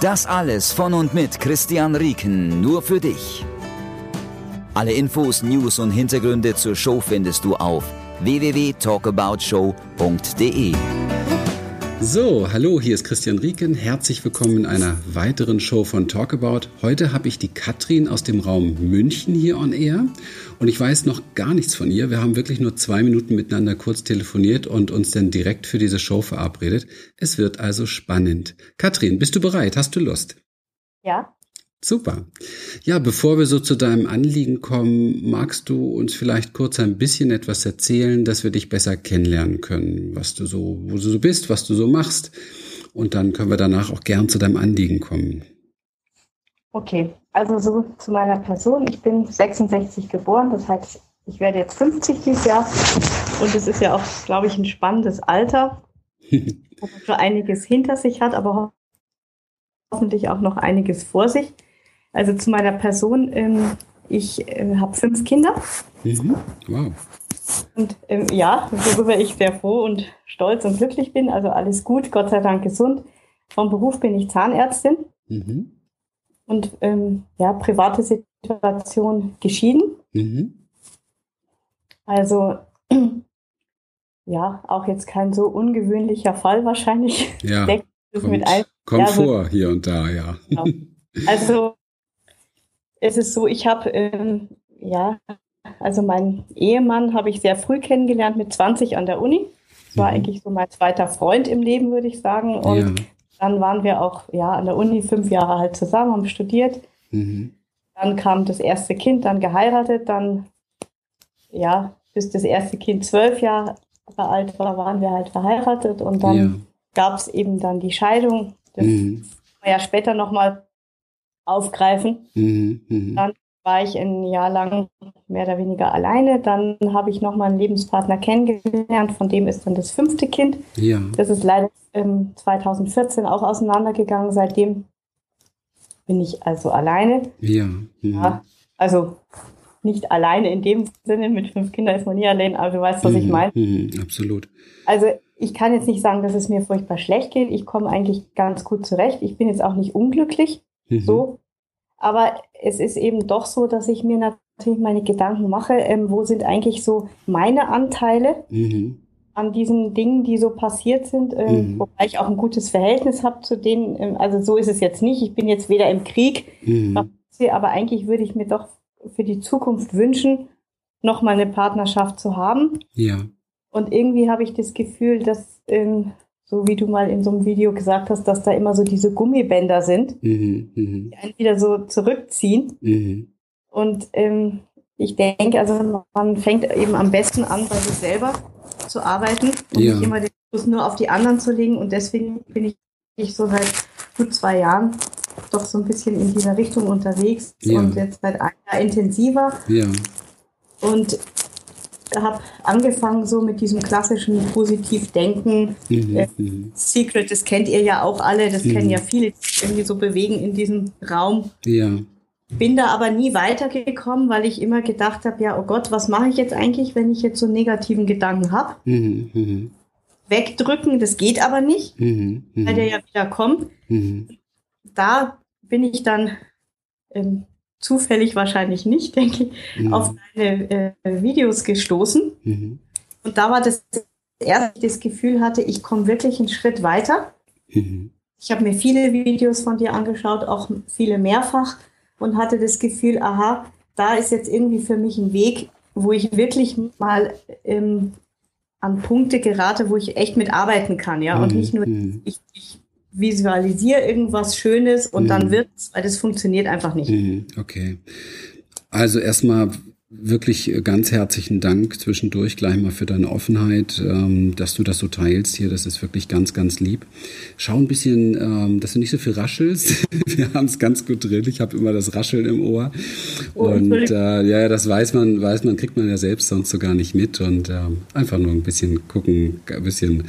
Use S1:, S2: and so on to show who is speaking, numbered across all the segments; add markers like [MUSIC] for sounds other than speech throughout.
S1: Das alles von und mit Christian Rieken, nur für dich. Alle Infos, News und Hintergründe zur Show findest du auf www.talkaboutshow.de.
S2: So, hallo, hier ist Christian Rieken. Herzlich willkommen in einer weiteren Show von Talkabout. Heute habe ich die Katrin aus dem Raum München hier on Air und ich weiß noch gar nichts von ihr. Wir haben wirklich nur zwei Minuten miteinander kurz telefoniert und uns dann direkt für diese Show verabredet. Es wird also spannend. Katrin, bist du bereit? Hast du Lust?
S3: Ja.
S2: Super. Ja, bevor wir so zu deinem Anliegen kommen, magst du uns vielleicht kurz ein bisschen etwas erzählen, dass wir dich besser kennenlernen können, was du so, wo du so bist, was du so machst. Und dann können wir danach auch gern zu deinem Anliegen kommen.
S3: Okay, also so zu meiner Person. Ich bin 66 geboren, das heißt, ich werde jetzt 50 dieses Jahr. Und es ist ja auch, glaube ich, ein spannendes Alter, [LAUGHS] wo man schon einiges hinter sich hat, aber hoffentlich auch noch einiges vor sich. Also zu meiner Person, ähm, ich äh, habe fünf Kinder.
S2: Mhm. Wow.
S3: Und ähm, ja, worüber ich sehr froh und stolz und glücklich bin. Also alles gut, Gott sei Dank gesund. Vom Beruf bin ich Zahnärztin.
S2: Mhm.
S3: Und ähm, ja, private Situation geschieden.
S2: Mhm.
S3: Also [CLEARS THROAT] ja, auch jetzt kein so ungewöhnlicher Fall wahrscheinlich.
S2: Ja, kommt, kommt
S3: ja, so,
S2: vor hier und da, ja.
S3: Genau. Also es ist so, ich habe, ähm, ja, also meinen Ehemann habe ich sehr früh kennengelernt, mit 20 an der Uni. Das war
S2: Mhm.
S3: eigentlich so mein zweiter Freund im Leben, würde ich sagen. Und
S2: Ja.
S3: dann waren wir auch ja, an der Uni fünf Jahre halt zusammen, haben studiert.
S2: Mhm.
S3: Dann kam das erste Kind, dann geheiratet, dann, ja, bis das erste Kind zwölf Jahre alt war, waren wir halt verheiratet und dann
S2: Ja.
S3: gab es eben dann die Scheidung. Das
S2: Mhm.
S3: man ja später nochmal aufgreifen.
S2: Mhm. Mhm.
S3: Dann war ich ein Jahr lang mehr oder weniger alleine. Dann habe ich nochmal einen Lebenspartner kennengelernt, von dem ist dann das fünfte Kind.
S2: Ja.
S3: Das ist leider ähm, 2014 auch auseinandergegangen. Seitdem bin ich also alleine.
S2: Ja. Mhm.
S3: Ja, also nicht alleine in dem Sinne, mit fünf Kindern ist man nie allein, aber du weißt, was ich
S2: Mhm.
S3: meine.
S2: Mhm. Absolut.
S3: Also ich kann jetzt nicht sagen, dass es mir furchtbar schlecht geht. Ich komme eigentlich ganz gut zurecht. Ich bin jetzt auch nicht unglücklich,
S2: Mhm.
S3: so. Aber es ist eben doch so, dass ich mir natürlich meine Gedanken mache, ähm, wo sind eigentlich so meine Anteile
S2: Mhm.
S3: an diesen Dingen, die so passiert sind, ähm,
S2: Mhm.
S3: wobei ich auch ein gutes Verhältnis habe zu denen. Ähm, also so ist es jetzt nicht. Ich bin jetzt weder im Krieg,
S2: Mhm.
S3: aber eigentlich würde ich mir doch für die Zukunft wünschen, nochmal eine Partnerschaft zu haben.
S2: Ja.
S3: Und irgendwie habe ich das Gefühl, dass, ähm, so wie du mal in so einem Video gesagt hast, dass da immer so diese Gummibänder sind,
S2: Mhm. Mhm.
S3: die einen wieder so zurückziehen.
S2: Mhm.
S3: Und ähm, ich denke, also man fängt eben am besten an, bei sich selber zu arbeiten und
S2: Ja.
S3: nicht immer den Fokus nur auf die anderen zu legen. Und deswegen bin ich, ich so seit gut zwei Jahren doch so ein bisschen in dieser Richtung unterwegs
S2: Ja.
S3: und jetzt seit einem Jahr intensiver.
S2: Ja.
S3: Und habe angefangen so mit diesem klassischen Positivdenken.
S2: Mhm.
S3: Äh,
S2: Mhm.
S3: Secret, das kennt ihr ja auch alle, das
S2: Mhm.
S3: kennen ja viele, die sich irgendwie so bewegen in diesem Raum.
S2: Ja.
S3: Bin da aber nie weitergekommen, weil ich immer gedacht habe, ja, oh Gott, was mache ich jetzt eigentlich, wenn ich jetzt so einen negativen Gedanken habe?
S2: Mhm. Mhm.
S3: Wegdrücken, das geht aber nicht,
S2: Mhm.
S3: weil der ja wieder kommt. Da bin ich dann ähm, zufällig wahrscheinlich nicht, [LAUGHS] denke ich,
S2: Mhm.
S3: auf deine äh, Videos gestoßen.
S2: Mhm.
S3: Und da war das erste, ich das Gefühl hatte, ich komme wirklich einen Schritt weiter.
S2: Mhm.
S3: Ich habe mir viele Videos von dir angeschaut, auch viele mehrfach und hatte das Gefühl, aha, da ist jetzt irgendwie für mich ein Weg, wo ich wirklich mal ähm, an Punkte gerate, wo ich echt mitarbeiten kann, ja, und
S2: Mhm.
S3: nicht nur
S2: Mhm.
S3: ich, ich visualisiere irgendwas Schönes und
S2: Mhm.
S3: dann wird's, weil das funktioniert einfach nicht.
S2: Mhm. Okay. Also erstmal wirklich ganz herzlichen Dank zwischendurch gleich mal für deine Offenheit, ähm, dass du das so teilst hier. Das ist wirklich ganz, ganz lieb. Schau ein bisschen, ähm, dass du nicht so viel raschelst. [LAUGHS] Wir haben es ganz gut drin. Ich habe immer das Rascheln im Ohr. Oh, und äh, ja, das weiß man, weiß man, kriegt man ja selbst sonst so gar nicht mit. Und äh, einfach nur ein bisschen gucken, ein bisschen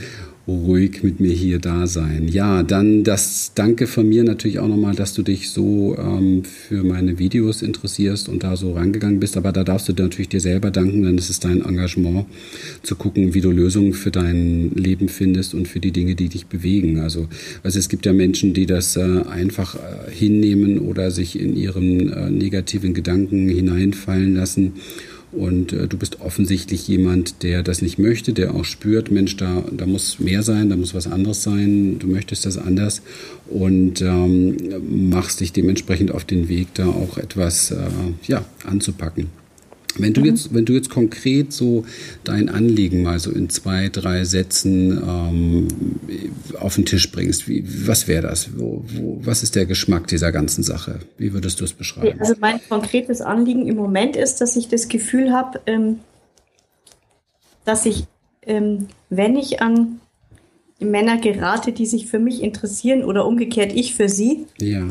S2: ruhig mit mir hier da sein. Ja, dann das Danke von mir natürlich auch nochmal, dass du dich so ähm, für meine Videos interessierst und da so rangegangen bist. Aber da darfst du natürlich dir selber danken, denn es ist dein Engagement, zu gucken, wie du Lösungen für dein Leben findest und für die Dinge, die dich bewegen. Also, also es gibt ja Menschen, die das äh, einfach äh, hinnehmen oder sich in ihren äh, negativen Gedanken hineinfallen lassen und äh, du bist offensichtlich jemand, der das nicht möchte, der auch spürt, Mensch, da, da muss mehr sein, da muss was anderes sein, du möchtest das anders und ähm, machst dich dementsprechend auf den Weg, da auch etwas äh, ja, anzupacken. Wenn du mhm. jetzt, wenn du jetzt konkret so dein Anliegen mal so in zwei, drei Sätzen ähm, auf den Tisch bringst, wie, was wäre das? Wo, wo, was ist der Geschmack dieser ganzen Sache? Wie würdest du es beschreiben?
S3: Also mein konkretes Anliegen im Moment ist, dass ich das Gefühl habe, ähm, dass ich, ähm, wenn ich an Männer gerate, die sich für mich interessieren oder umgekehrt ich für sie,
S2: ja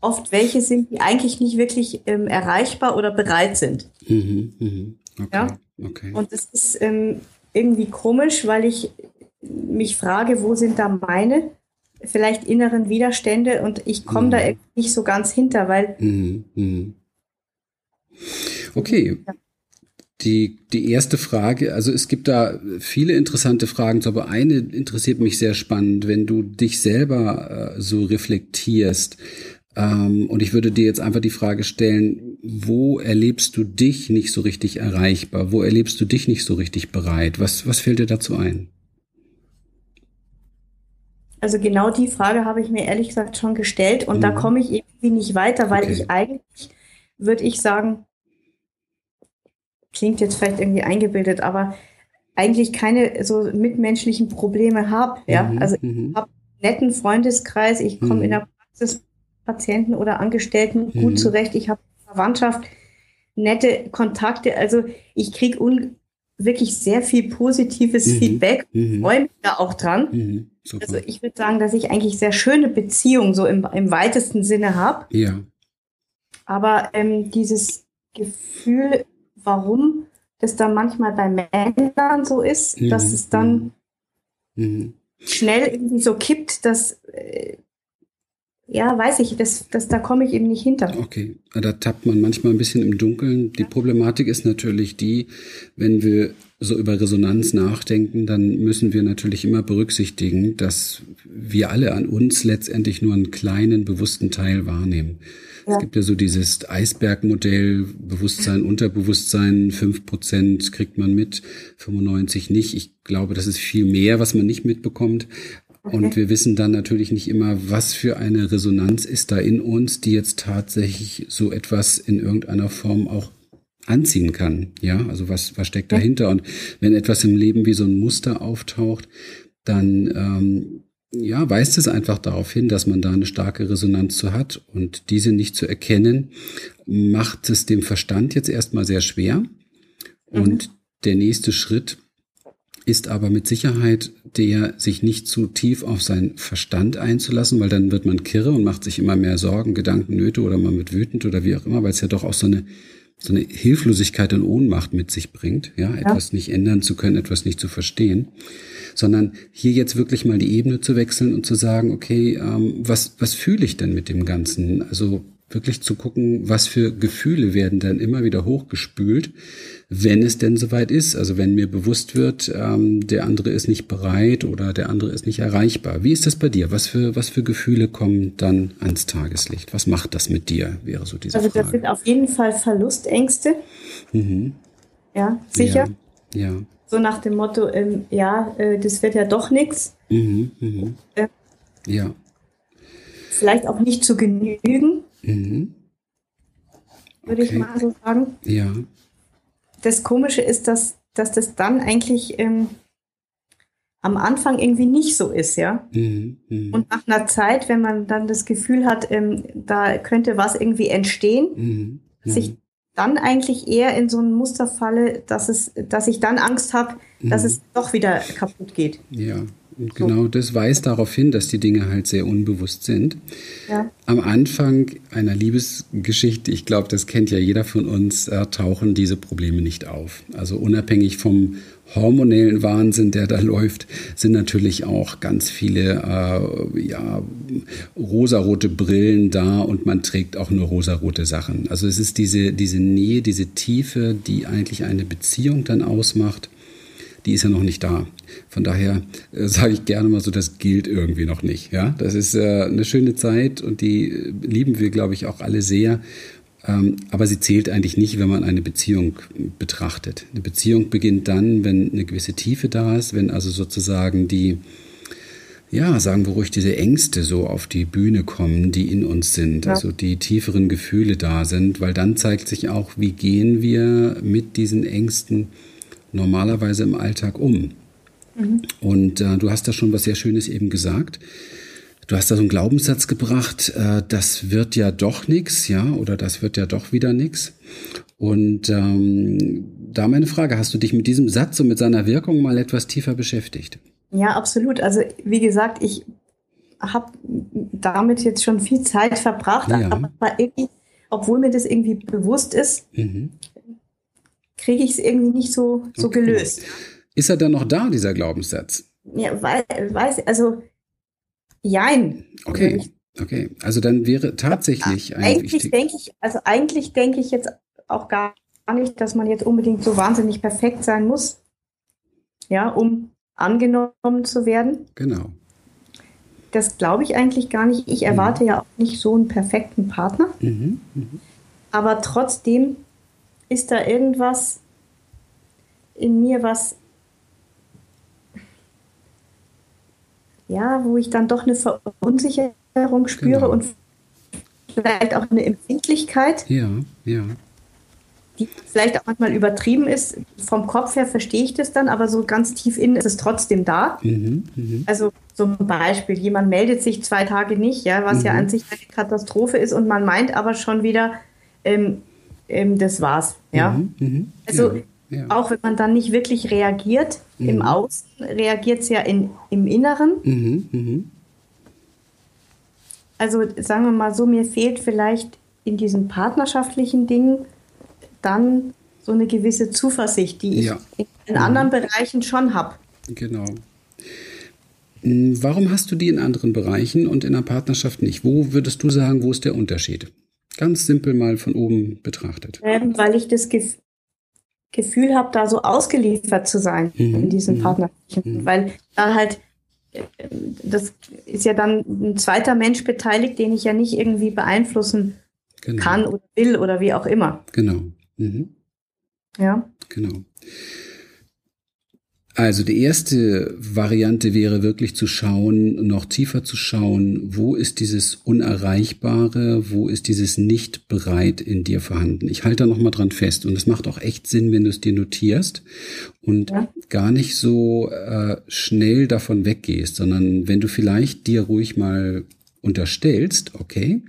S3: oft welche sind, die eigentlich nicht wirklich ähm, erreichbar oder bereit sind.
S2: Mhm, mh.
S3: okay, ja? okay. Und das ist ähm, irgendwie komisch, weil ich mich frage, wo sind da meine vielleicht inneren Widerstände und ich komme mhm. da nicht so ganz hinter, weil.
S2: Mhm, mh. Okay. Ja. Die, die erste Frage, also es gibt da viele interessante Fragen, aber eine interessiert mich sehr spannend, wenn du dich selber äh, so reflektierst. Ähm, und ich würde dir jetzt einfach die Frage stellen, wo erlebst du dich nicht so richtig erreichbar? Wo erlebst du dich nicht so richtig bereit? Was, was fällt dir dazu ein?
S3: Also genau die Frage habe ich mir ehrlich gesagt schon gestellt und mhm. da komme ich irgendwie nicht weiter, weil okay. ich eigentlich, würde ich sagen, klingt jetzt vielleicht irgendwie eingebildet, aber eigentlich keine so mitmenschlichen Probleme habe. Ja? Mhm. Also ich mhm. habe einen netten Freundeskreis, ich komme in mhm. der Praxis Patienten oder Angestellten mhm. gut zurecht. Ich habe Verwandtschaft, nette Kontakte. Also ich kriege wirklich sehr viel positives mhm. Feedback. Mhm. Freue mich da auch dran. Mhm. Also ich würde sagen, dass ich eigentlich sehr schöne Beziehungen so im, im weitesten Sinne habe.
S2: Ja.
S3: Aber ähm, dieses Gefühl, warum das dann manchmal bei Männern so ist, dass mhm. es dann mhm. schnell irgendwie so kippt, dass äh, ja, weiß ich, das, das, da komme ich eben nicht hinter.
S2: Okay, da tappt man manchmal ein bisschen im Dunkeln. Die Problematik ist natürlich die, wenn wir so über Resonanz nachdenken, dann müssen wir natürlich immer berücksichtigen, dass wir alle an uns letztendlich nur einen kleinen bewussten Teil wahrnehmen. Ja. Es gibt ja so dieses Eisbergmodell, Bewusstsein, Unterbewusstsein, fünf Prozent kriegt man mit, 95 nicht. Ich glaube, das ist viel mehr, was man nicht mitbekommt. Und wir wissen dann natürlich nicht immer, was für eine Resonanz ist da in uns, die jetzt tatsächlich so etwas in irgendeiner Form auch anziehen kann. Ja, also was, was steckt dahinter? Und wenn etwas im Leben wie so ein Muster auftaucht, dann ähm, ja, weist es einfach darauf hin, dass man da eine starke Resonanz zu hat. Und diese nicht zu erkennen, macht es dem Verstand jetzt erstmal sehr schwer. Mhm. Und der nächste Schritt ist aber mit Sicherheit der, sich nicht zu tief auf seinen Verstand einzulassen, weil dann wird man kirre und macht sich immer mehr Sorgen, Gedanken, Nöte oder man wird wütend oder wie auch immer, weil es ja doch auch so eine, so eine Hilflosigkeit und Ohnmacht mit sich bringt, ja, ja, etwas nicht ändern zu können, etwas nicht zu verstehen, sondern hier jetzt wirklich mal die Ebene zu wechseln und zu sagen, okay, ähm, was, was fühle ich denn mit dem Ganzen? Also wirklich zu gucken, was für Gefühle werden dann immer wieder hochgespült, wenn es denn soweit ist. Also wenn mir bewusst wird, ähm, der andere ist nicht bereit oder der andere ist nicht erreichbar. Wie ist das bei dir? Was für, was für Gefühle kommen dann ans Tageslicht? Was macht das mit dir, wäre so diese
S3: also
S2: Frage.
S3: Also das sind auf jeden Fall Verlustängste.
S2: Mhm.
S3: Ja, sicher.
S2: Ja. ja.
S3: So nach dem Motto, ähm, ja, äh, das wird ja doch nichts.
S2: Mhm, mhm. Äh, ja.
S3: Vielleicht auch nicht zu genügen.
S2: Mhm.
S3: Würde okay. ich mal so sagen.
S2: Ja.
S3: Das Komische ist, dass, dass das dann eigentlich ähm, am Anfang irgendwie nicht so ist, ja.
S2: Mhm. Mhm.
S3: Und nach einer Zeit, wenn man dann das Gefühl hat, ähm, da könnte was irgendwie entstehen,
S2: mhm.
S3: sich dann eigentlich eher in so ein Muster falle, dass es, dass ich dann Angst habe, dass mhm. es doch wieder kaputt geht.
S2: Ja, und genau das weist darauf hin, dass die Dinge halt sehr unbewusst sind. Ja. Am Anfang einer Liebesgeschichte, ich glaube, das kennt ja jeder von uns, äh, tauchen diese Probleme nicht auf. Also unabhängig vom hormonellen Wahnsinn, der da [LAUGHS] läuft, sind natürlich auch ganz viele äh, ja, rosarote Brillen da und man trägt auch nur rosarote Sachen. Also es ist diese, diese Nähe, diese Tiefe, die eigentlich eine Beziehung dann ausmacht die ist ja noch nicht da. Von daher äh, sage ich gerne mal so, das gilt irgendwie noch nicht. Ja, das ist äh, eine schöne Zeit und die äh, lieben wir, glaube ich, auch alle sehr. Ähm, aber sie zählt eigentlich nicht, wenn man eine Beziehung betrachtet. Eine Beziehung beginnt dann, wenn eine gewisse Tiefe da ist, wenn also sozusagen die, ja, sagen wir ruhig, diese Ängste so auf die Bühne kommen, die in uns sind, ja. also die tieferen Gefühle da sind, weil dann zeigt sich auch, wie gehen wir mit diesen Ängsten normalerweise im Alltag um? Mhm. Und äh, du hast da schon was sehr Schönes eben gesagt. Du hast da so einen Glaubenssatz gebracht, äh, das wird ja doch nichts, ja, oder das wird ja doch wieder nichts. Und ähm, da meine Frage, hast du dich mit diesem Satz und mit seiner Wirkung mal etwas tiefer beschäftigt?
S3: Ja, absolut. Also wie gesagt, ich habe damit jetzt schon viel Zeit verbracht, ja. aber irgendwie, obwohl mir das irgendwie bewusst ist, mhm kriege ich es irgendwie nicht so, so okay. gelöst.
S2: Ist er dann noch da, dieser Glaubenssatz?
S3: Ja, weil, weiß, also, jein.
S2: Okay. Okay, also dann wäre tatsächlich
S3: ein eigentlich denke ich, also eigentlich denke ich jetzt auch gar nicht, dass man jetzt unbedingt so wahnsinnig perfekt sein muss, ja, um angenommen zu werden.
S2: Genau.
S3: Das glaube ich eigentlich gar nicht. Ich erwarte mhm. ja auch nicht so einen perfekten Partner. Mhm. Mhm. Aber trotzdem ist da irgendwas in mir, was ja, wo ich dann doch eine Verunsicherung spüre genau. und vielleicht auch eine Empfindlichkeit.
S2: Ja, ja.
S3: Die vielleicht auch manchmal übertrieben ist. Vom Kopf her verstehe ich das dann, aber so ganz tief innen ist es trotzdem da. Mhm, mh. Also zum Beispiel, jemand meldet sich zwei Tage nicht, ja, was mhm. ja an sich eine Katastrophe ist und man meint aber schon wieder, ähm, ähm, das war's. Ja? Mhm, mh. Also ja, ja. auch wenn man dann nicht wirklich reagiert mhm. im Außen, reagiert es ja in, im Inneren. Mhm, mh. Also sagen wir mal so, mir fehlt vielleicht in diesen partnerschaftlichen Dingen dann so eine gewisse Zuversicht, die ja. ich in mhm. anderen Bereichen schon habe.
S2: Genau. Hm, warum hast du die in anderen Bereichen und in der Partnerschaft nicht? Wo würdest du sagen, wo ist der Unterschied? Ganz simpel mal von oben betrachtet.
S3: Ähm, weil ich das Gef Gefühl habe, da so ausgeliefert zu sein mhm. in diesen mhm. Partnerschaften. Mhm. Weil da halt, äh, das ist ja dann ein zweiter Mensch beteiligt, den ich ja nicht irgendwie beeinflussen genau. kann oder will oder wie auch immer.
S2: Genau. Mhm.
S3: Ja.
S2: Genau. Also die erste Variante wäre wirklich zu schauen, noch tiefer zu schauen, wo ist dieses Unerreichbare, wo ist dieses nicht bereit in dir vorhanden. Ich halte da nochmal dran fest und es macht auch echt Sinn, wenn du es dir notierst und ja. gar nicht so äh, schnell davon weggehst, sondern wenn du vielleicht dir ruhig mal unterstellst, okay,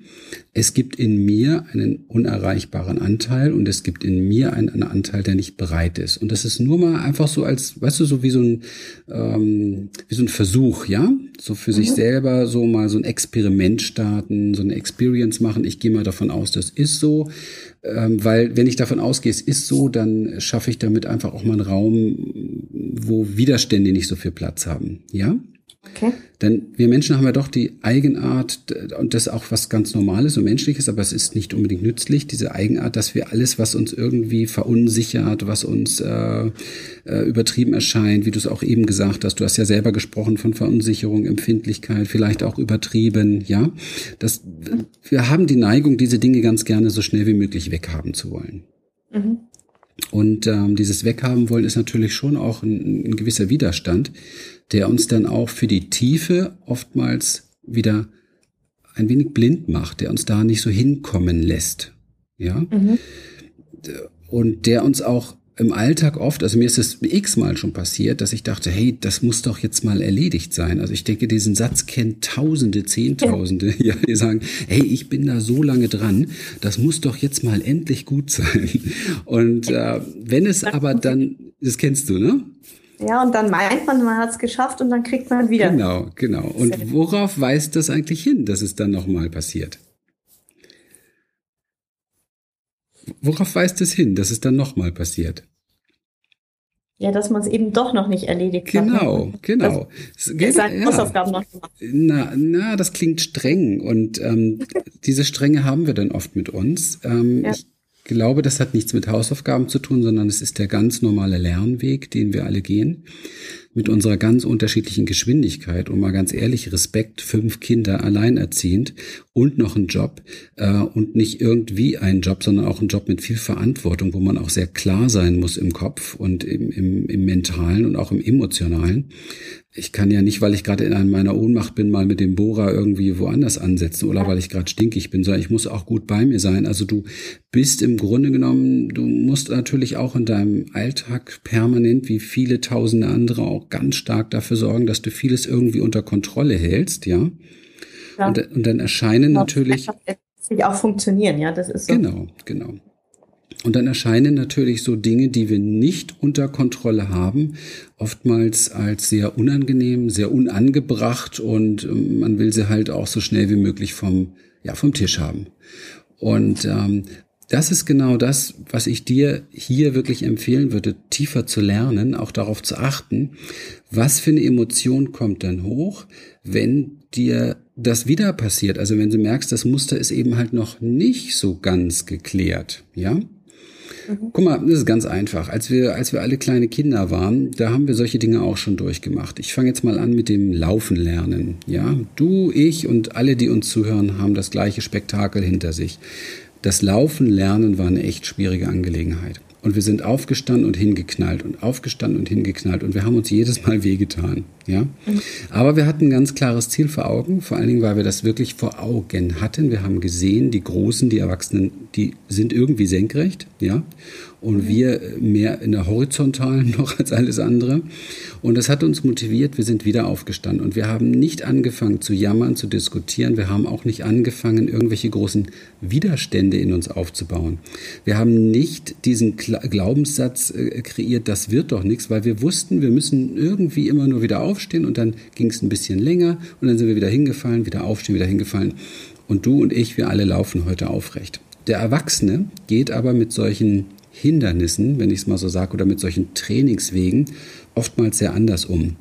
S2: es gibt in mir einen unerreichbaren Anteil und es gibt in mir einen, einen, Anteil, der nicht bereit ist. Und das ist nur mal einfach so als, weißt du, so wie so ein, ähm, wie so ein Versuch, ja, so für mhm. sich selber so mal so ein Experiment starten, so eine Experience machen. Ich gehe mal davon aus, das ist so, ähm, weil wenn ich davon ausgehe, es ist so, dann schaffe ich damit einfach auch mal einen Raum, wo Widerstände nicht so viel Platz haben, ja. Okay. Denn wir Menschen haben ja doch die Eigenart, und das ist auch was ganz Normales und Menschliches, aber es ist nicht unbedingt nützlich, diese Eigenart, dass wir alles, was uns irgendwie verunsichert, was uns äh, äh, übertrieben erscheint, wie du es auch eben gesagt hast, du hast ja selber gesprochen von Verunsicherung, Empfindlichkeit, vielleicht auch übertrieben, ja. Das, wir haben die Neigung, diese Dinge ganz gerne so schnell wie möglich weghaben zu wollen. Mhm. Und ähm, dieses Weghaben wollen ist natürlich schon auch ein, ein gewisser Widerstand, der uns dann auch für die Tiefe oftmals wieder ein wenig blind macht, der uns da nicht so hinkommen lässt. Ja. Mhm. Und der uns auch im Alltag oft, also mir ist es x-mal schon passiert, dass ich dachte, hey, das muss doch jetzt mal erledigt sein. Also ich denke, diesen Satz kennt Tausende, Zehntausende, [LAUGHS] ja, die sagen, hey, ich bin da so lange dran, das muss doch jetzt mal endlich gut sein. Und äh, wenn es aber dann, das kennst du, ne?
S3: Ja, und dann meint man, man hat es geschafft und dann kriegt man wieder.
S2: Genau, genau. Und worauf weist das eigentlich hin, dass es dann nochmal passiert? Worauf weist es hin, dass es dann nochmal passiert?
S3: Ja, dass man es eben doch noch nicht erledigt
S2: genau,
S3: hat.
S2: Genau, genau.
S3: Seine ja. Hausaufgaben noch gemacht.
S2: Na, na, das klingt streng und ähm, diese Strenge haben wir dann oft mit uns. Ähm, ja. Ich glaube, das hat nichts mit Hausaufgaben zu tun, sondern es ist der ganz normale Lernweg, den wir alle gehen mit unserer ganz unterschiedlichen Geschwindigkeit und mal ganz ehrlich, Respekt, fünf Kinder alleinerziehend und noch ein Job äh, und nicht irgendwie ein Job, sondern auch ein Job mit viel Verantwortung, wo man auch sehr klar sein muss im Kopf und im, im, im mentalen und auch im emotionalen. Ich kann ja nicht, weil ich gerade in meiner Ohnmacht bin, mal mit dem Bohrer irgendwie woanders ansetzen oder weil ich gerade stinkig bin, sondern ich muss auch gut bei mir sein. Also du bist im Grunde genommen, du musst natürlich auch in deinem Alltag permanent, wie viele tausende andere, auch ganz stark dafür sorgen, dass du vieles irgendwie unter Kontrolle hältst, ja. ja. Und, und, dann erscheinen natürlich.
S3: auch funktionieren, ja, das ist
S2: so. Genau, genau. Und dann erscheinen natürlich so Dinge, die wir nicht unter Kontrolle haben, oftmals als sehr unangenehm, sehr unangebracht und ähm, man will sie halt auch so schnell wie möglich vom, ja, vom Tisch haben. Und ähm, das ist genau das, was ich dir hier wirklich empfehlen würde, tiefer zu lernen, auch darauf zu achten, was für eine Emotion kommt dann hoch, wenn dir das wieder passiert. Also wenn du merkst, das Muster ist eben halt noch nicht so ganz geklärt, ja? Mhm. Guck mal, das ist ganz einfach. Als wir, als wir alle kleine Kinder waren, da haben wir solche Dinge auch schon durchgemacht. Ich fange jetzt mal an mit dem Laufen lernen. Ja, du, ich und alle, die uns zuhören, haben das gleiche Spektakel hinter sich. Das Laufen lernen war eine echt schwierige Angelegenheit. Und wir sind aufgestanden und hingeknallt und aufgestanden und hingeknallt und wir haben uns jedes Mal wehgetan, ja. Aber wir hatten ein ganz klares Ziel vor Augen, vor allen Dingen, weil wir das wirklich vor Augen hatten. Wir haben gesehen, die Großen, die Erwachsenen, die sind irgendwie senkrecht, ja und wir mehr in der horizontalen [LAUGHS] noch als alles andere. Und das hat uns motiviert, wir sind wieder aufgestanden und wir haben nicht angefangen zu jammern, zu diskutieren, wir haben auch nicht angefangen, irgendwelche großen Widerstände in uns aufzubauen. Wir haben nicht diesen Glaubenssatz äh, kreiert, das wird doch nichts, weil wir wussten, wir müssen irgendwie immer nur wieder aufstehen und dann ging es ein bisschen länger und dann sind wir wieder hingefallen, wieder aufstehen, wieder hingefallen. Und du und ich, wir alle laufen heute aufrecht. Der Erwachsene geht aber mit solchen Hindernissen, wenn ich es mal so sage, oder mit solchen Trainingswegen oftmals sehr anders um.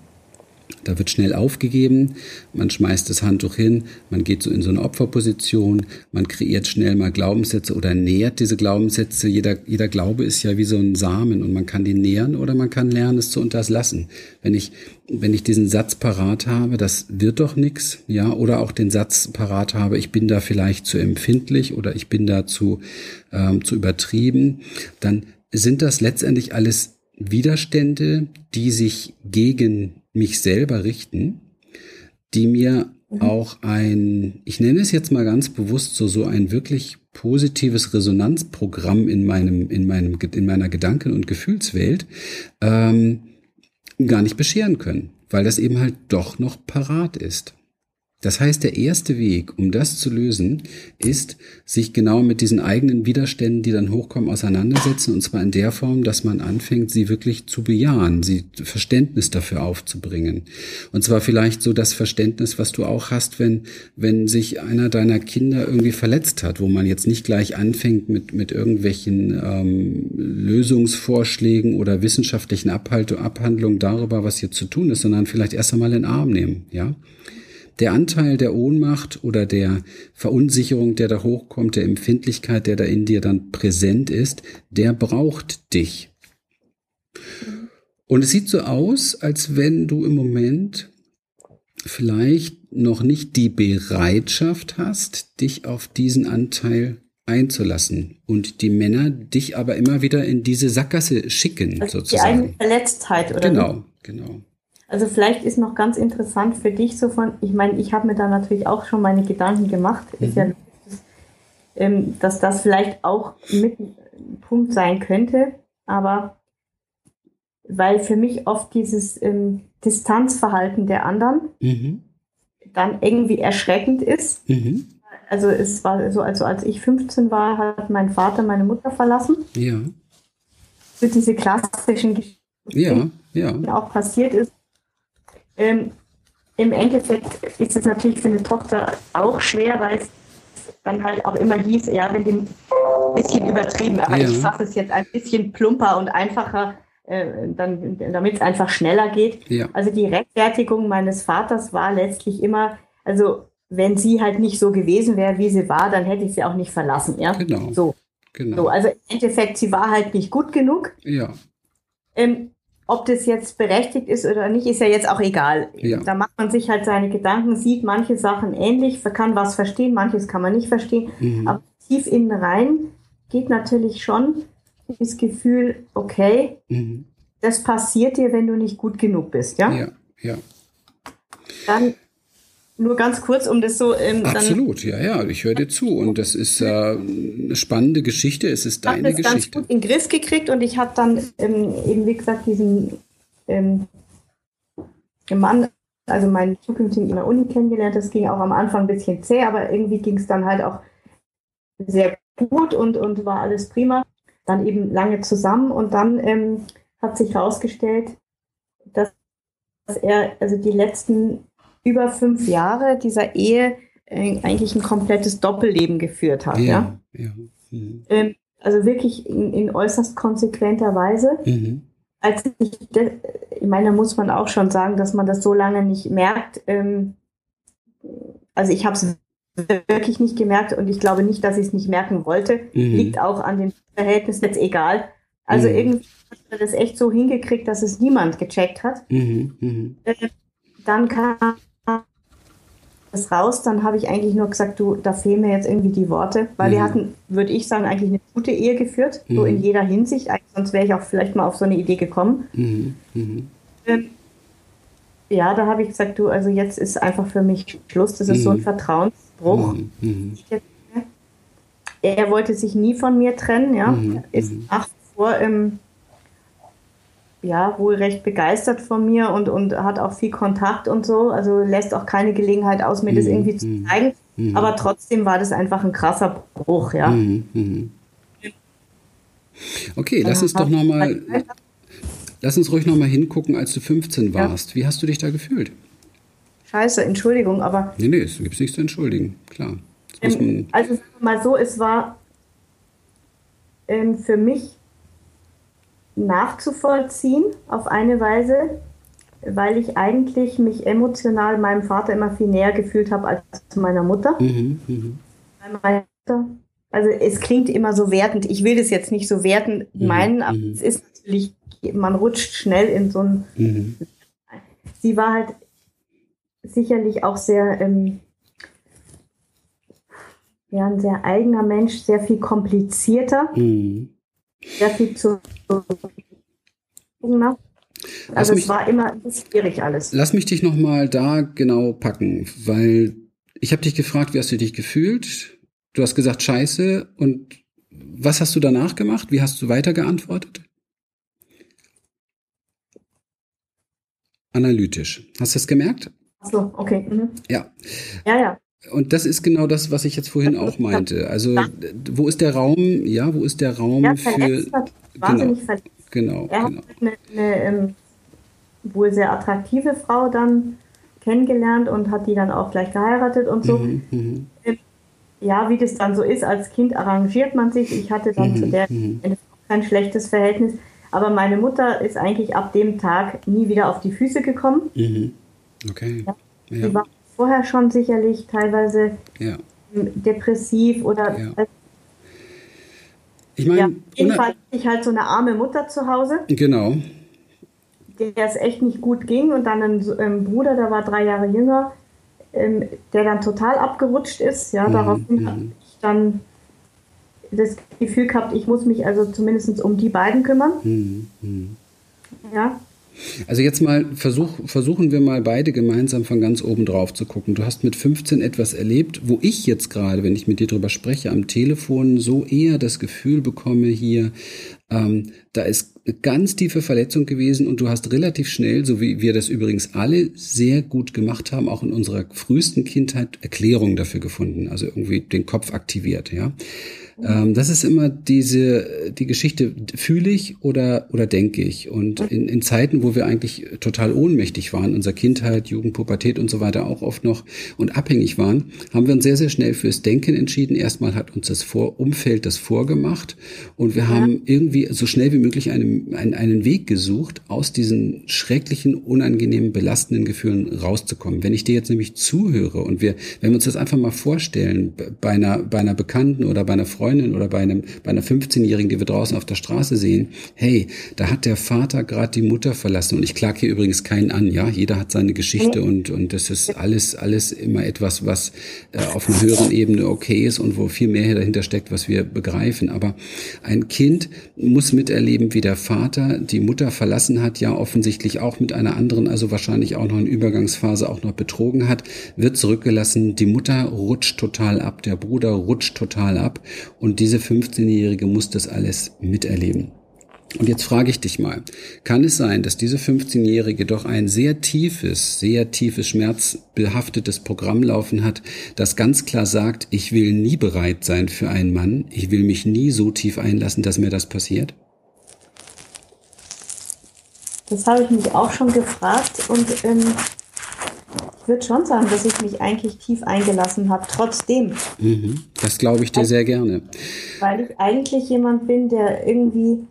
S2: Da wird schnell aufgegeben, man schmeißt das Handtuch hin, man geht so in so eine Opferposition, man kreiert schnell mal Glaubenssätze oder nährt diese Glaubenssätze. Jeder, jeder Glaube ist ja wie so ein Samen und man kann den nähern oder man kann lernen, es zu unterlassen. Wenn ich, wenn ich diesen Satz parat habe, das wird doch nix, ja, oder auch den Satz parat habe, ich bin da vielleicht zu empfindlich oder ich bin da zu, ähm, zu übertrieben, dann sind das letztendlich alles Widerstände, die sich gegen mich selber richten, die mir mhm. auch ein, ich nenne es jetzt mal ganz bewusst so, so ein wirklich positives Resonanzprogramm in meinem, in meinem, in meiner Gedanken- und Gefühlswelt ähm, gar nicht bescheren können, weil das eben halt doch noch parat ist. Das heißt, der erste Weg, um das zu lösen, ist, sich genau mit diesen eigenen Widerständen, die dann hochkommen, auseinandersetzen. Und zwar in der Form, dass man anfängt, sie wirklich zu bejahen, sie Verständnis dafür aufzubringen. Und zwar vielleicht so das Verständnis, was du auch hast, wenn, wenn sich einer deiner Kinder irgendwie verletzt hat, wo man jetzt nicht gleich anfängt mit, mit irgendwelchen ähm, Lösungsvorschlägen oder wissenschaftlichen Abhandlungen darüber, was hier zu tun ist, sondern vielleicht erst einmal in den Arm nehmen, ja der Anteil der Ohnmacht oder der Verunsicherung, der da hochkommt, der Empfindlichkeit, der da in dir dann präsent ist, der braucht dich. Und es sieht so aus, als wenn du im Moment vielleicht noch nicht die Bereitschaft hast, dich auf diesen Anteil einzulassen und die Männer dich aber immer wieder in diese Sackgasse schicken, also sozusagen. Die eigene
S3: Verletztheit, oder?
S2: Genau, genau.
S3: Also vielleicht ist noch ganz interessant für dich so von, ich meine, ich habe mir da natürlich auch schon meine Gedanken gemacht, mhm. ist ja, ähm, dass das vielleicht auch mit ein Punkt sein könnte, aber weil für mich oft dieses ähm, Distanzverhalten der anderen mhm. dann irgendwie erschreckend ist. Mhm. Also es war so, also als ich 15 war, hat mein Vater meine Mutter verlassen.
S2: Ja.
S3: Für diese klassischen Geschichten,
S2: ja, ja.
S3: die auch passiert ist. Ähm, Im Endeffekt ist es natürlich für eine Tochter auch schwer, weil es dann halt auch immer hieß, ja, wenn dem ein bisschen übertrieben, aber ja. ich fasse es jetzt ein bisschen plumper und einfacher, äh, dann, damit es einfach schneller geht.
S2: Ja.
S3: Also die Rechtfertigung meines Vaters war letztlich immer, also wenn sie halt nicht so gewesen wäre, wie sie war, dann hätte ich sie auch nicht verlassen. Ja?
S2: Genau.
S3: So.
S2: genau.
S3: So, also im Endeffekt, sie war halt nicht gut genug.
S2: Ja.
S3: Ähm, ob das jetzt berechtigt ist oder nicht, ist ja jetzt auch egal.
S2: Ja.
S3: Da macht man sich halt seine Gedanken, sieht manche Sachen ähnlich, kann was verstehen, manches kann man nicht verstehen. Mhm. Aber tief innen rein geht natürlich schon das Gefühl, okay, mhm. das passiert dir, wenn du nicht gut genug bist, ja?
S2: Ja, ja.
S3: Dann nur ganz kurz, um das so.
S2: Ähm, Absolut, ja, ja, ich höre dir zu. Und das ist äh, eine spannende Geschichte. Es ist deine Geschichte. Ich habe das ganz
S3: gut in den Griff gekriegt und ich habe dann ähm, eben, wie gesagt, diesen ähm, Mann, also meinen zukünftigen in der Uni kennengelernt. Das ging auch am Anfang ein bisschen zäh, aber irgendwie ging es dann halt auch sehr gut und, und war alles prima. Dann eben lange zusammen und dann ähm, hat sich herausgestellt, dass er also die letzten über fünf Jahre dieser Ehe äh, eigentlich ein komplettes Doppelleben geführt hat. Ja. ja? ja. Mhm. Ähm, also wirklich in, in, äußerst konsequenter Weise. Mhm. Als ich, ich meine, da muss man auch schon sagen, dass man das so lange nicht merkt. Ähm, also ich habe es wirklich nicht gemerkt und ich glaube nicht, dass ich es nicht merken wollte. Mhm. Liegt auch an den Verhältnissen jetzt egal. Also mhm. irgendwie hat man das echt so hingekriegt, dass es niemand gecheckt hat.
S2: Mhm. mhm.
S3: Äh, dann kam das raus, dann habe ich eigentlich nur gesagt, du, da fehlen mir jetzt irgendwie die Worte, weil mhm. wir hatten, würde ich sagen, eigentlich eine gute Ehe geführt, mhm. so in jeder Hinsicht. Sonst wäre ich auch vielleicht mal auf so eine Idee gekommen.
S2: Mhm. mhm.
S3: Ähm, ja, da habe ich gesagt, du, also jetzt ist einfach für mich Schluss. Das ist so ein mhm. Vertrauensbruch.
S2: Mhm.
S3: Er wollte sich nie von mir trennen, ja. Ist nach wie vor ähm, ja, wohl recht begeistert von mir und, und hat auch viel Kontakt und so. Also lässt auch keine Gelegenheit aus, mir mhm. das irgendwie zu mhm. zeigen. Mhm. Aber trotzdem war das einfach ein krasser Bruch, ja.
S2: Mhm. mhm. Okay, lass uns doch nochmal, lass uns ruhig nochmal hingucken, als du 15 warst. Ja. Wie hast du dich da gefühlt?
S3: Scheiße, Entschuldigung, aber.
S2: Nee, nee, es gibt nichts zu entschuldigen, klar.
S3: Ähm, also mal so, es war ähm, für mich nachzuvollziehen auf eine Weise, weil ich eigentlich mich emotional meinem Vater immer viel näher gefühlt habe als zu meiner Mutter.
S2: Mhm, mh.
S3: Also es klingt immer so wertend. Ich will das jetzt nicht so wertend mhm, meinen, aber mhm. es ist natürlich, man rutscht schnell in so ein. Mhm. Sie war halt sicherlich auch sehr, ähm, ja, ein sehr eigener Mensch, sehr viel komplizierter.
S2: Mhm
S3: sehr viel zu Also mich, es war immer schwierig alles.
S2: Lass mich dich nochmal da genau packen, weil ich habe dich gefragt, wie hast du dich gefühlt? Du hast gesagt Scheiße und was hast du danach gemacht? Wie hast du weiter geantwortet? Analytisch. Hast du das gemerkt?
S3: Ach so, okay. Mhm.
S2: Ja.
S3: Ja, ja.
S2: Und das ist genau das, was ich jetzt vorhin auch meinte. Also, wo ist der Raum? Ja, wo ist der Raum ja, für.
S3: Wahnsinnig genau,
S2: genau.
S3: Er hat genau. eine, eine ähm, wohl sehr attraktive Frau dann kennengelernt und hat die dann auch gleich geheiratet und so. Mhm, mhm. Ähm, ja, wie das dann so ist, als Kind arrangiert man sich. Ich hatte dann mhm, zu der mhm. kein schlechtes Verhältnis. Aber meine Mutter ist eigentlich ab dem Tag nie wieder auf die Füße gekommen.
S2: Mhm. Okay.
S3: Ja. Ja. Sie war vorher schon sicherlich teilweise
S2: ja.
S3: depressiv oder.
S2: Ich meine, ja,
S3: jedenfalls hatte ich halt so eine arme Mutter zu Hause.
S2: Genau.
S3: Der es echt nicht gut ging und dann ein, ein Bruder, der war drei Jahre jünger, ähm, der dann total abgerutscht ist. Ja, mhm. daraufhin habe mhm. ich dann das Gefühl gehabt, ich muss mich also zumindest um die beiden kümmern.
S2: Mhm. mhm.
S3: Ja.
S2: Also jetzt mal versuch, versuchen wir mal beide gemeinsam von ganz oben drauf zu gucken. Du hast mit 15 etwas erlebt, wo ich jetzt gerade, wenn ich mit dir drüber spreche, am Telefon so eher das Gefühl bekomme hier, Ähm, da ist ganz tiefe Verletzung gewesen und du hast relativ schnell, so wie wir das übrigens alle sehr gut gemacht haben, auch in unserer frühesten Kindheit Erklärungen dafür gefunden, also irgendwie den Kopf aktiviert, ja. Ähm, das ist immer diese, die Geschichte, fühle ich oder, oder denke ich? Und in, in Zeiten, wo wir eigentlich total ohnmächtig waren, unserer Kindheit, Jugend, Pubertät und so weiter auch oft noch und abhängig waren, haben wir uns sehr, sehr schnell fürs Denken entschieden. Erstmal hat uns das Vor Umfeld das vorgemacht und wir ja. haben irgendwie so schnell wie möglich einen, einen, einen Weg gesucht, aus diesen schrecklichen, unangenehmen, belastenden Gefühlen rauszukommen. Wenn ich dir jetzt nämlich zuhöre und wir, wenn wir uns das einfach mal vorstellen, bei einer, bei einer Bekannten oder bei einer Freundin, Freundin oder bei einem bei einer 15-Jährigen, die wir draußen auf der Straße sehen, hey, da hat der Vater gerade die Mutter verlassen. Und ich klage hier übrigens keinen an, ja, jeder hat seine Geschichte und und das ist alles alles immer etwas, was äh, auf einer höheren Ebene okay ist und wo viel mehr dahinter steckt, was wir begreifen, aber ein Kind muss miterleben, wie der Vater die Mutter verlassen hat, ja offensichtlich auch mit einer anderen, also wahrscheinlich auch noch in Übergangsphase auch noch betrogen hat, wird zurückgelassen, die Mutter rutscht total ab, der Bruder rutscht total ab und diese 15-Jährige muss das alles miterleben. Und jetzt frage ich dich mal, kann es sein, dass diese 15-Jährige doch ein sehr tiefes, sehr tiefes, schmerzbehaftetes Programm laufen hat, das ganz klar sagt, ich will nie bereit sein für einen Mann, ich will mich nie so tief einlassen, dass mir das passiert?
S3: Das habe ich mich auch schon gefragt und ähm, würde schon sagen, dass ich mich eigentlich tief eingelassen habe, trotzdem.
S2: Mhm, das glaube ich dir sehr gerne.
S3: Weil ich eigentlich jemand bin, der irgendwie.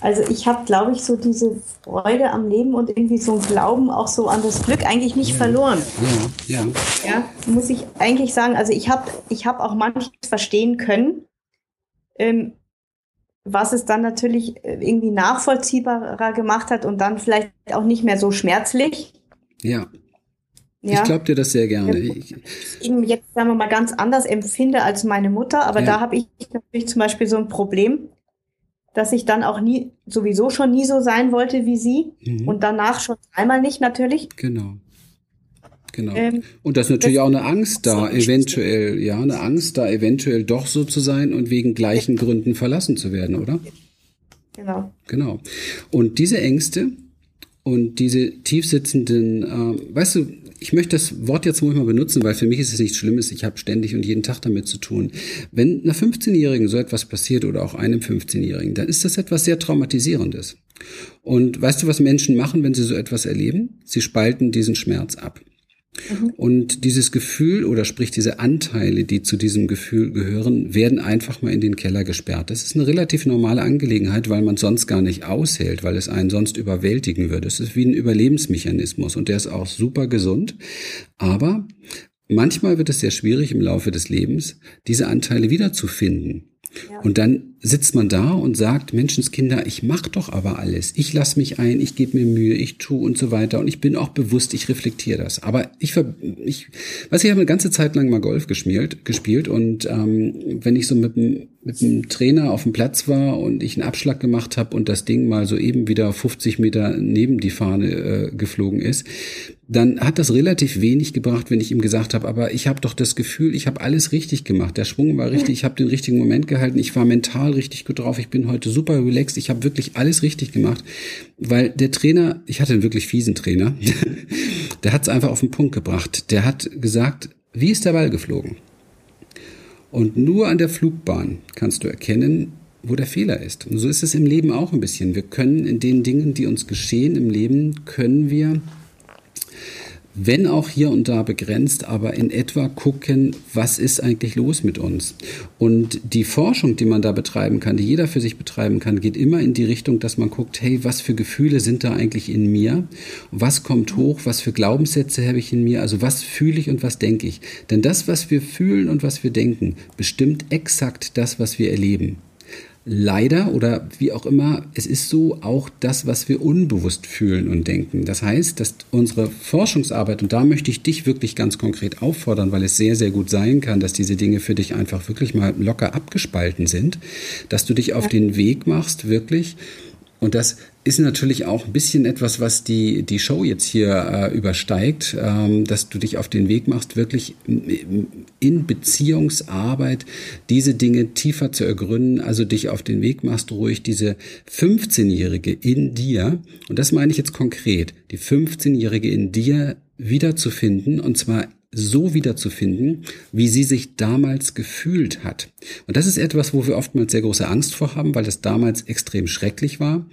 S3: Also ich habe, glaube ich, so diese Freude am Leben und irgendwie so ein Glauben auch so an das Glück eigentlich nicht ja, verloren. Ja, ja. Ja, muss ich eigentlich sagen. Also ich habe ich hab auch manches verstehen können. Ähm, was es dann natürlich äh, irgendwie nachvollziehbarer gemacht hat und dann vielleicht auch nicht mehr so schmerzlich.
S2: Ja. ja. Ich glaube dir das sehr gerne.
S3: Ich eben jetzt, sagen wir mal, ganz anders empfinde als meine Mutter, aber ja. da habe ich natürlich zum Beispiel so ein Problem, dass ich dann auch nie, sowieso schon nie so sein wollte wie sie mhm. und danach schon einmal nicht natürlich.
S2: Genau. Genau. Ähm, und da ist natürlich auch eine Angst da, eventuell, ja, eine Angst da, eventuell doch so zu sein und wegen gleichen Gründen verlassen zu werden, oder?
S3: Genau.
S2: Genau. Und diese Ängste und diese tiefsitzenden, äh, weißt du, ich möchte das Wort jetzt ruhig mal benutzen, weil für mich ist es nichts Schlimmes. Ich habe ständig und jeden Tag damit zu tun. Wenn einer 15-Jährigen so etwas passiert oder auch einem 15-Jährigen, dann ist das etwas sehr Traumatisierendes. Und weißt du, was Menschen machen, wenn sie so etwas erleben? Sie spalten diesen Schmerz ab. Mhm. Und dieses Gefühl oder sprich diese Anteile, die zu diesem Gefühl gehören, werden einfach mal in den Keller gesperrt. Das ist eine relativ normale Angelegenheit, weil man sonst gar nicht aushält, weil es einen sonst überwältigen würde. Es ist wie ein Überlebensmechanismus und der ist auch super gesund. Aber manchmal wird es sehr schwierig im Laufe des Lebens, diese Anteile wiederzufinden. Und dann sitzt man da und sagt, Menschenskinder, ich mach doch aber alles. Ich lass mich ein, ich gebe mir Mühe, ich tu und so weiter. Und ich bin auch bewusst, ich reflektiere das. Aber ich, ich weiß, ich habe eine ganze Zeit lang mal Golf gespielt, gespielt und ähm, wenn ich so mit dem mit dem Trainer auf dem Platz war und ich einen Abschlag gemacht habe und das Ding mal so eben wieder 50 Meter neben die Fahne äh, geflogen ist, dann hat das relativ wenig gebracht, wenn ich ihm gesagt habe, aber ich habe doch das Gefühl, ich habe alles richtig gemacht. Der Schwung war richtig, ich habe den richtigen Moment gehalten, ich war mental richtig gut drauf, ich bin heute super relaxed, ich habe wirklich alles richtig gemacht, weil der Trainer, ich hatte einen wirklich fiesen Trainer, [LAUGHS] der hat es einfach auf den Punkt gebracht. Der hat gesagt, wie ist der Ball geflogen? Und nur an der Flugbahn kannst du erkennen, wo der Fehler ist. Und so ist es im Leben auch ein bisschen. Wir können in den Dingen, die uns geschehen im Leben, können wir wenn auch hier und da begrenzt, aber in etwa gucken, was ist eigentlich los mit uns. Und die Forschung, die man da betreiben kann, die jeder für sich betreiben kann, geht immer in die Richtung, dass man guckt, hey, was für Gefühle sind da eigentlich in mir? Was kommt hoch? Was für Glaubenssätze habe ich in mir? Also was fühle ich und was denke ich? Denn das, was wir fühlen und was wir denken, bestimmt exakt das, was wir erleben leider oder wie auch immer, es ist so auch das, was wir unbewusst fühlen und denken. Das heißt, dass unsere Forschungsarbeit, und da möchte ich dich wirklich ganz konkret auffordern, weil es sehr, sehr gut sein kann, dass diese Dinge für dich einfach wirklich mal locker abgespalten sind, dass du dich auf den Weg machst, wirklich und das ist natürlich auch ein bisschen etwas, was die, die Show jetzt hier äh, übersteigt, ähm, dass du dich auf den Weg machst, wirklich in Beziehungsarbeit diese Dinge tiefer zu ergründen, also dich auf den Weg machst, ruhig diese 15-Jährige in dir, und das meine ich jetzt konkret, die 15-Jährige in dir wiederzufinden, und zwar so wiederzufinden, wie sie sich damals gefühlt hat. Und das ist etwas, wo wir oftmals sehr große Angst vor haben, weil es damals extrem schrecklich war.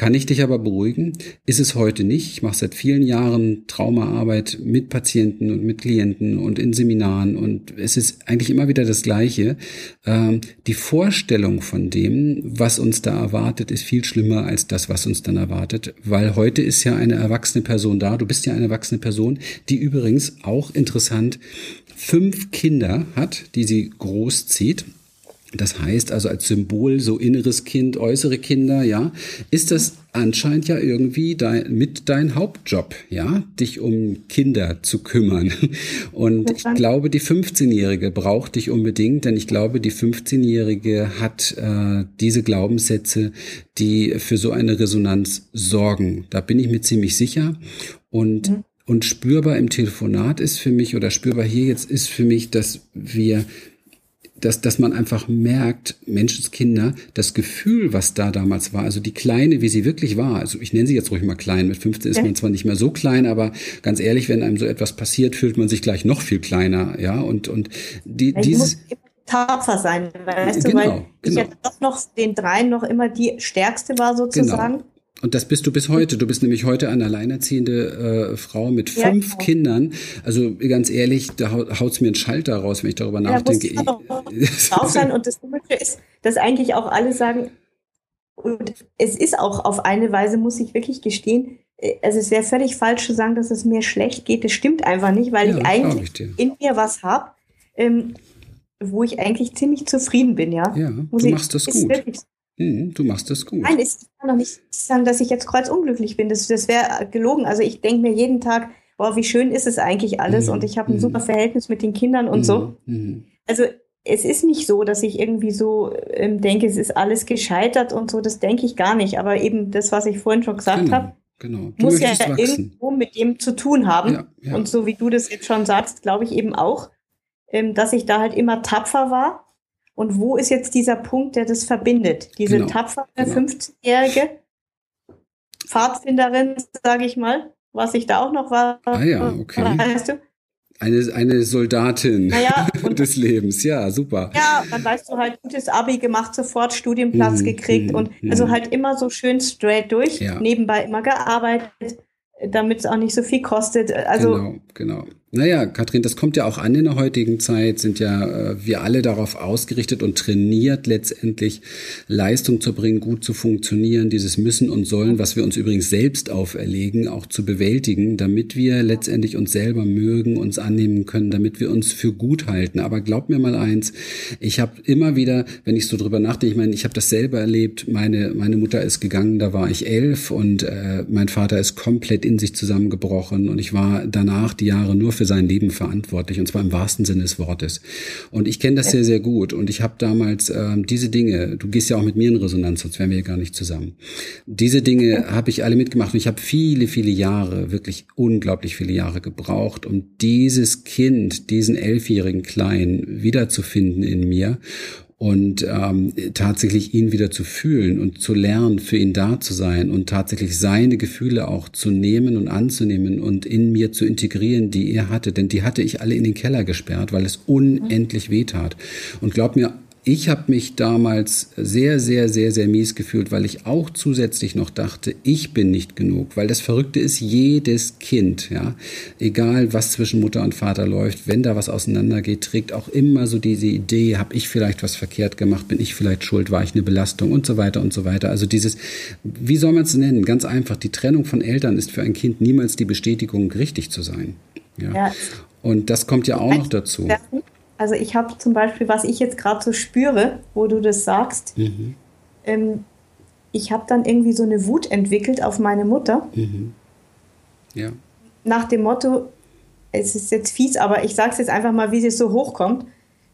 S2: Kann ich dich aber beruhigen? Ist es heute nicht. Ich mache seit vielen Jahren Traumaarbeit mit Patienten und mit Klienten und in Seminaren und es ist eigentlich immer wieder das Gleiche. Ähm, die Vorstellung von dem, was uns da erwartet, ist viel schlimmer als das, was uns dann erwartet, weil heute ist ja eine erwachsene Person da. Du bist ja eine erwachsene Person, die übrigens auch interessant fünf Kinder hat, die sie großzieht das heißt also als Symbol so inneres Kind, äußere Kinder, ja, ist das anscheinend ja irgendwie dein, mit dein Hauptjob, ja, dich um Kinder zu kümmern. [LAUGHS] Und ich glaube, die 15-Jährige braucht dich unbedingt, denn ich glaube, die 15-Jährige hat äh, diese Glaubenssätze, die für so eine Resonanz sorgen. Da bin ich mir ziemlich sicher. Und mhm. Und spürbar im Telefonat ist für mich oder spürbar hier jetzt ist für mich, dass wir dass, dass man einfach merkt, Menschenskinder, das Gefühl, was da damals war, also die Kleine, wie sie wirklich war, also ich nenne sie jetzt ruhig mal klein, mit 15 ist man zwar nicht mehr so klein, aber ganz ehrlich, wenn einem so etwas passiert, fühlt man sich gleich noch viel kleiner, ja, und, und die,
S3: ich dieses... tapfer sein, weißt genau, du, weil genau. ich ja doch noch den dreien noch immer die stärkste war sozusagen. Genau.
S2: Und das bist du bis heute. Du bist nämlich heute eine alleinerziehende äh, Frau mit fünf ja, genau. Kindern. Also ganz ehrlich, da haut's mir einen Schalter raus, wenn ich darüber ja, nachdenke.
S3: Auch [LAUGHS] sein. Und das Komische ist, dass eigentlich auch alle sagen, und es ist auch auf eine Weise, muss ich wirklich gestehen, äh, also es wäre völlig falsch zu sagen, dass es mir schlecht geht. Das stimmt einfach nicht, weil ja, ich eigentlich ich in mir was habe, ähm, wo ich eigentlich ziemlich zufrieden bin, ja.
S2: Ja, muss du ich, machst das gut. Hm, du machst das gut.
S3: Nein, ich kann doch nicht sagen, dass ich jetzt kreuzunglücklich bin. Das, das wäre gelogen. Also ich denke mir jeden Tag, boah, wie schön ist es eigentlich alles mhm. und ich habe ein mhm. super Verhältnis mit den Kindern und mhm. so. Mhm. Also es ist nicht so, dass ich irgendwie so ähm, denke, es ist alles gescheitert und so. Das denke ich gar nicht. Aber eben das, was ich vorhin schon gesagt genau. habe, Genau. muss ja wachsen. irgendwo mit dem zu tun haben. Ja, ja. Und so wie du das jetzt schon sagst, glaube ich eben auch, ähm, dass ich da halt immer tapfer war und wo ist jetzt dieser Punkt, der das verbindet? Diese genau. tapfere genau. 15-jährige Pfadfinderin, sage ich mal, was ich da auch noch war.
S2: Ah ja, okay. Weißt du? Eine, eine Soldatin naja, [LAUGHS] des Lebens, ja, super.
S3: Ja, dann weißt du halt, gutes Abi gemacht, sofort Studienplatz mhm, gekriegt mhm, und mhm. also halt immer so schön straight durch, ja. nebenbei immer gearbeitet, damit es auch nicht so viel kostet. Also,
S2: genau, genau. Naja, Katrin, das kommt ja auch an in der heutigen Zeit, sind ja äh, wir alle darauf ausgerichtet und trainiert letztendlich Leistung zu bringen, gut zu funktionieren, dieses Müssen und Sollen, was wir uns übrigens selbst auferlegen, auch zu bewältigen, damit wir letztendlich uns selber mögen, uns annehmen können, damit wir uns für gut halten. Aber glaub mir mal eins, ich habe immer wieder, wenn ich so drüber nachdenke, ich meine, ich habe das selber erlebt, meine, meine Mutter ist gegangen, da war ich elf und äh, mein Vater ist komplett in sich zusammengebrochen und ich war danach die Jahre nur für sein Leben verantwortlich und zwar im wahrsten Sinne des Wortes. Und ich kenne das sehr, sehr gut und ich habe damals ähm, diese Dinge, du gehst ja auch mit mir in Resonanz, sonst wären wir ja gar nicht zusammen. Diese Dinge habe ich alle mitgemacht und ich habe viele, viele Jahre, wirklich unglaublich viele Jahre gebraucht, um dieses Kind, diesen elfjährigen Kleinen wiederzufinden in mir und ähm, tatsächlich ihn wieder zu fühlen und zu lernen, für ihn da zu sein und tatsächlich seine Gefühle auch zu nehmen und anzunehmen und in mir zu integrieren, die er hatte. Denn die hatte ich alle in den Keller gesperrt, weil es unendlich weh tat. Und glaub mir, ich habe mich damals sehr, sehr, sehr, sehr mies gefühlt, weil ich auch zusätzlich noch dachte, ich bin nicht genug, weil das Verrückte ist, jedes Kind, ja, egal was zwischen Mutter und Vater läuft, wenn da was auseinandergeht, trägt auch immer so diese Idee, habe ich vielleicht was verkehrt gemacht, bin ich vielleicht schuld, war ich eine Belastung und so weiter und so weiter. Also dieses, wie soll man es nennen? Ganz einfach, die Trennung von Eltern ist für ein Kind niemals die Bestätigung, richtig zu sein. Ja. ja. Und das kommt ja auch noch dazu.
S3: Also ich habe zum Beispiel, was ich jetzt gerade so spüre, wo du das sagst, mhm. ähm, ich habe dann irgendwie so eine Wut entwickelt auf meine Mutter. Mhm. Ja. Nach dem Motto, es ist jetzt fies, aber ich sage es jetzt einfach mal, wie es so hochkommt.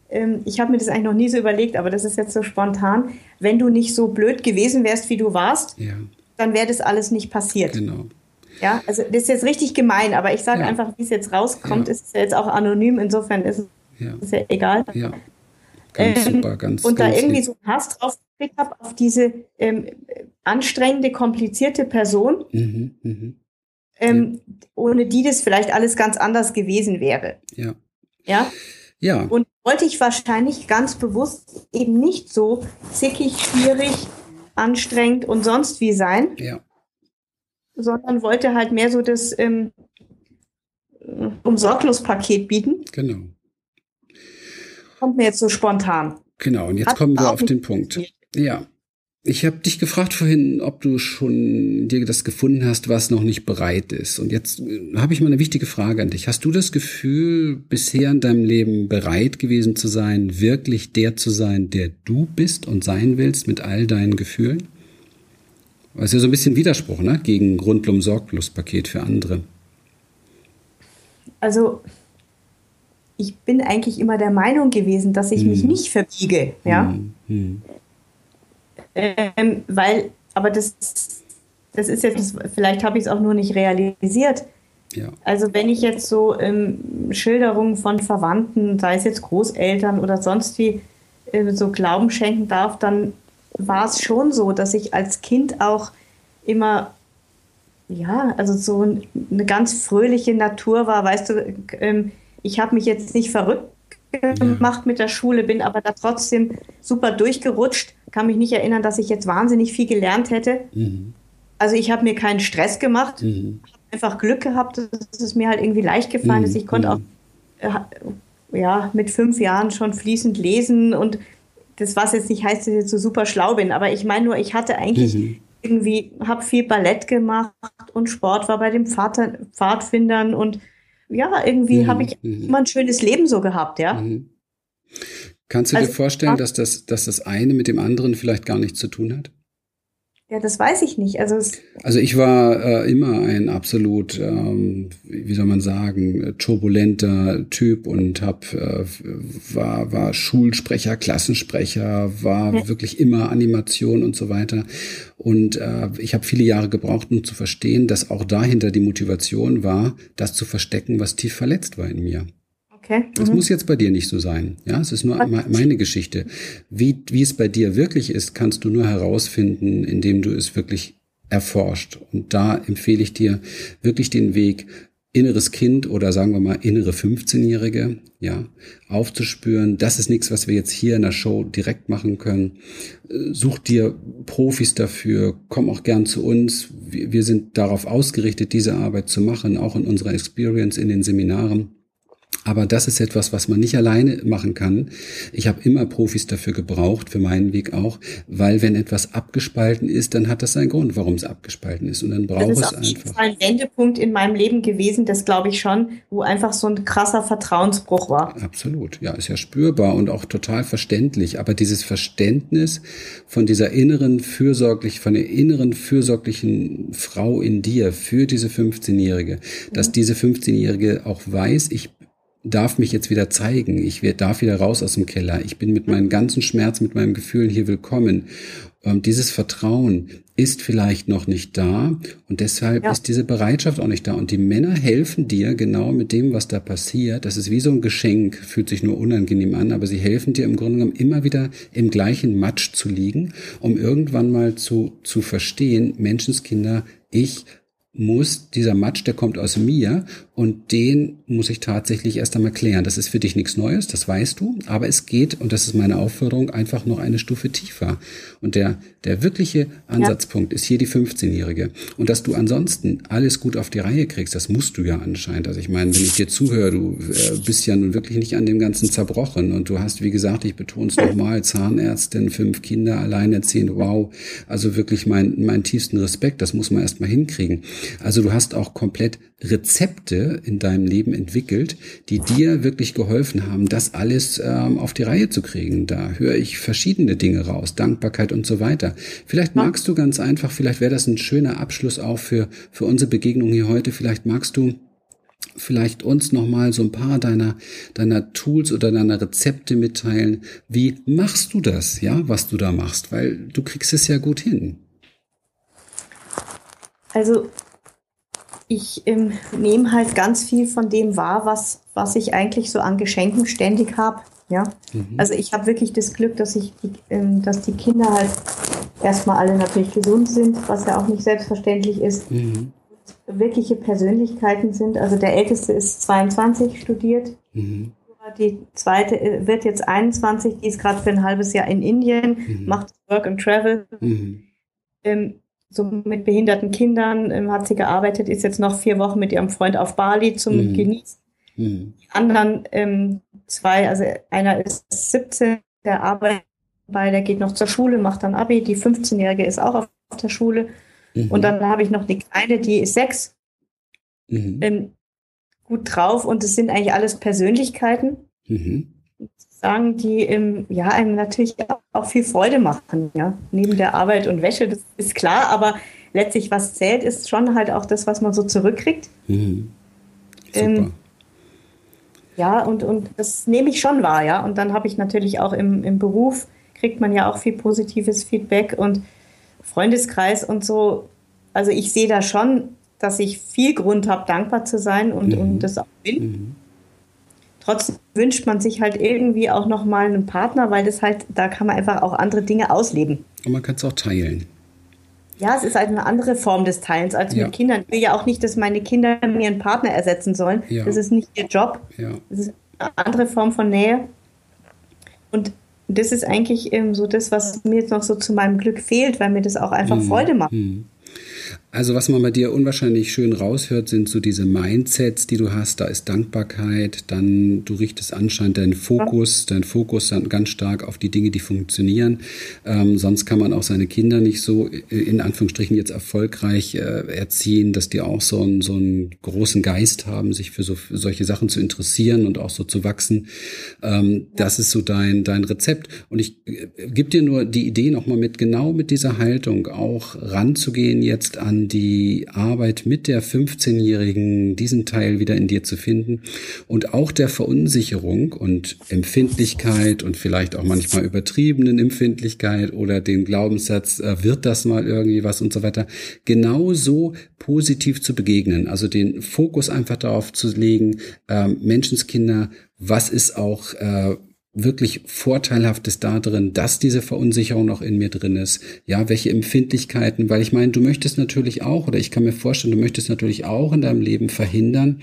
S3: Ähm, ich habe mir das eigentlich noch nie so überlegt, aber das ist jetzt so spontan. Wenn du nicht so blöd gewesen wärst, wie du warst, ja. dann wäre das alles nicht passiert.
S2: Genau.
S3: Ja, also das ist jetzt richtig gemein, aber ich sage ja. einfach, wie es jetzt rauskommt, ja. ist ja jetzt auch anonym, insofern ist es ja, ist ja egal.
S2: Ja. Ganz ähm, super, ganz
S3: Und
S2: ganz
S3: da irgendwie lieb. so einen Hass drauf gekriegt habe auf diese ähm, anstrengende, komplizierte Person, mhm, mh. ähm, ohne die das vielleicht alles ganz anders gewesen wäre.
S2: Ja.
S3: Ja.
S2: Ja.
S3: Und wollte ich wahrscheinlich ganz bewusst eben nicht so zickig, schwierig, anstrengend und sonst wie sein.
S2: Ja.
S3: Sondern wollte halt mehr so das ähm, Umsorglos-Paket bieten.
S2: Genau.
S3: Kommt mir jetzt so spontan.
S2: Genau, und jetzt Hat kommen wir auf den Punkt. Ja. Ich habe dich gefragt vorhin, ob du schon dir das gefunden hast, was noch nicht bereit ist. Und jetzt äh, habe ich mal eine wichtige Frage an dich. Hast du das Gefühl, bisher in deinem Leben bereit gewesen zu sein, wirklich der zu sein, der du bist und sein willst mit all deinen Gefühlen? Das ist ja so ein bisschen Widerspruch, ne? Gegen Rundum-Sorglos-Paket für andere.
S3: Also, ich bin eigentlich immer der Meinung gewesen, dass ich hm. mich nicht verbiege, ja. Hm. Hm. Ähm, weil, aber das, das ist jetzt, vielleicht habe ich es auch nur nicht realisiert.
S2: Ja.
S3: Also wenn ich jetzt so ähm, Schilderungen von Verwandten, sei es jetzt Großeltern oder sonst wie, äh, so Glauben schenken darf, dann war es schon so, dass ich als Kind auch immer, ja, also so eine ganz fröhliche Natur war. Weißt du, ähm, ich habe mich jetzt nicht verrückt gemacht mit der Schule, bin aber da trotzdem super durchgerutscht. Kann mich nicht erinnern, dass ich jetzt wahnsinnig viel gelernt hätte. Mhm. Also ich habe mir keinen Stress gemacht, mhm. habe einfach Glück gehabt, dass es mir halt irgendwie leicht gefallen ist. Mhm. Ich konnte auch äh, ja, mit fünf Jahren schon fließend lesen und das, was jetzt nicht heißt, dass ich jetzt so super schlau bin, aber ich meine nur, ich hatte eigentlich mhm. irgendwie, habe viel Ballett gemacht und Sport war bei den Pfad Pfadfindern und ja, irgendwie mhm. habe ich mhm. immer ein schönes Leben so gehabt, ja. Mhm.
S2: Kannst du also, dir vorstellen, dass das, dass das eine mit dem anderen vielleicht gar nichts zu tun hat?
S3: Ja, das weiß ich nicht. Also,
S2: also ich war äh, immer ein absolut, ähm, wie soll man sagen, turbulenter Typ und hab, äh, war, war Schulsprecher, Klassensprecher, war ja. wirklich immer Animation und so weiter. Und äh, ich habe viele Jahre gebraucht, um zu verstehen, dass auch dahinter die Motivation war, das zu verstecken, was tief verletzt war in mir.
S3: Okay.
S2: Das mhm. muss jetzt bei dir nicht so sein. Ja, es ist nur okay. meine Geschichte. Wie, wie es bei dir wirklich ist, kannst du nur herausfinden, indem du es wirklich erforscht. Und da empfehle ich dir wirklich den Weg, inneres Kind oder sagen wir mal innere 15-Jährige, ja, aufzuspüren. Das ist nichts, was wir jetzt hier in der Show direkt machen können. Such dir Profis dafür, komm auch gern zu uns. Wir sind darauf ausgerichtet, diese Arbeit zu machen, auch in unserer Experience in den Seminaren. Aber das ist etwas, was man nicht alleine machen kann. Ich habe immer Profis dafür gebraucht, für meinen Weg auch, weil wenn etwas abgespalten ist, dann hat das seinen Grund, warum es abgespalten ist. Und dann braucht es einfach. Das ist
S3: ein Wendepunkt in meinem Leben gewesen, das glaube ich schon, wo einfach so ein krasser Vertrauensbruch war.
S2: Absolut, ja, ist ja spürbar und auch total verständlich. Aber dieses Verständnis von dieser inneren fürsorglich, von der inneren fürsorglichen Frau in dir für diese 15-Jährige, dass mhm. diese 15-Jährige auch weiß, ich darf mich jetzt wieder zeigen. Ich darf wieder raus aus dem Keller. Ich bin mit meinen ganzen Schmerzen, mit meinen Gefühlen hier willkommen. Und dieses Vertrauen ist vielleicht noch nicht da und deshalb ja. ist diese Bereitschaft auch nicht da. Und die Männer helfen dir genau mit dem, was da passiert. Das ist wie so ein Geschenk, fühlt sich nur unangenehm an, aber sie helfen dir im Grunde genommen immer wieder im gleichen Matsch zu liegen, um irgendwann mal zu, zu verstehen, Menschenskinder, ich muss, dieser Matsch, der kommt aus mir und den muss ich tatsächlich erst einmal klären. Das ist für dich nichts Neues, das weißt du, aber es geht, und das ist meine Aufforderung, einfach noch eine Stufe tiefer. Und der, der wirkliche Ansatzpunkt ja. ist hier die 15-Jährige. Und dass du ansonsten alles gut auf die Reihe kriegst, das musst du ja anscheinend. Also ich meine, wenn ich dir zuhöre, du äh, bist ja nun wirklich nicht an dem Ganzen zerbrochen und du hast, wie gesagt, ich betone es nochmal, Zahnärztin, fünf Kinder, alleinerziehend, wow. Also wirklich mein, meinen tiefsten Respekt, das muss man erst mal hinkriegen. Also du hast auch komplett Rezepte in deinem Leben entwickelt, die dir wirklich geholfen haben, das alles ähm, auf die Reihe zu kriegen. Da höre ich verschiedene Dinge raus, Dankbarkeit und so weiter. Vielleicht magst du ganz einfach, vielleicht wäre das ein schöner Abschluss auch für, für unsere Begegnung hier heute, vielleicht magst du vielleicht uns nochmal so ein paar deiner, deiner Tools oder deiner Rezepte mitteilen. Wie machst du das, ja, was du da machst? Weil du kriegst es ja gut hin.
S3: Also ich ähm, nehme halt ganz viel von dem wahr, was, was ich eigentlich so an Geschenken ständig habe. Ja, mhm. also ich habe wirklich das Glück, dass ich, die, ähm, dass die Kinder halt erstmal alle natürlich gesund sind, was ja auch nicht selbstverständlich ist. Mhm. Wirkliche Persönlichkeiten sind. Also der Älteste ist 22 studiert. Mhm. Die zweite äh, wird jetzt 21, die ist gerade für ein halbes Jahr in Indien, mhm. macht Work and Travel. Mhm. Ähm, so mit behinderten Kindern ähm, hat sie gearbeitet, ist jetzt noch vier Wochen mit ihrem Freund auf Bali zum mhm. Genießen. Mhm. Die anderen ähm, zwei, also einer ist 17, der arbeitet bei, der geht noch zur Schule, macht dann Abi. Die 15-Jährige ist auch auf der Schule. Mhm. Und dann habe ich noch eine kleine, die ist sechs. Mhm. Ähm, gut drauf und es sind eigentlich alles Persönlichkeiten. Sagen, die ähm, ja, einem natürlich auch viel Freude machen, ja, neben der Arbeit und Wäsche, das ist klar, aber letztlich, was zählt, ist schon halt auch das, was man so zurückkriegt. Mhm. Ähm, ja, und, und das nehme ich schon wahr, ja. Und dann habe ich natürlich auch im, im Beruf, kriegt man ja auch viel positives Feedback und Freundeskreis und so. Also ich sehe da schon, dass ich viel Grund habe, dankbar zu sein und, mhm. und das auch bin. Mhm. Trotzdem wünscht man sich halt irgendwie auch nochmal einen Partner, weil das halt, da kann man einfach auch andere Dinge ausleben.
S2: Und man kann es auch teilen.
S3: Ja, es ist halt eine andere Form des Teilens als ja. mit Kindern. Ich will ja auch nicht, dass meine Kinder mir einen Partner ersetzen sollen. Ja. Das ist nicht ihr Job. Ja. Das ist eine andere Form von Nähe. Und das ist eigentlich ähm, so das, was mir jetzt noch so zu meinem Glück fehlt, weil mir das auch einfach mhm. Freude macht. Mhm.
S2: Also was man bei dir unwahrscheinlich schön raushört, sind so diese Mindsets, die du hast. Da ist Dankbarkeit, dann du richtest anscheinend deinen Fokus, deinen Fokus dann ganz stark auf die Dinge, die funktionieren. Ähm, sonst kann man auch seine Kinder nicht so äh, in Anführungsstrichen jetzt erfolgreich äh, erziehen, dass die auch so einen, so einen großen Geist haben, sich für, so, für solche Sachen zu interessieren und auch so zu wachsen. Ähm, das ist so dein, dein Rezept. Und ich äh, gebe dir nur die Idee nochmal mit, genau mit dieser Haltung auch ranzugehen jetzt an die Arbeit mit der 15-Jährigen, diesen Teil wieder in dir zu finden und auch der Verunsicherung und Empfindlichkeit und vielleicht auch manchmal übertriebenen Empfindlichkeit oder den Glaubenssatz, äh, wird das mal irgendwie was und so weiter, genauso positiv zu begegnen. Also den Fokus einfach darauf zu legen, äh, Menschenskinder, was ist auch äh, wirklich Vorteilhaftes da drin, dass diese Verunsicherung noch in mir drin ist? Ja, welche Empfindlichkeiten? Weil ich meine, du möchtest natürlich auch, oder ich kann mir vorstellen, du möchtest natürlich auch in deinem Leben verhindern,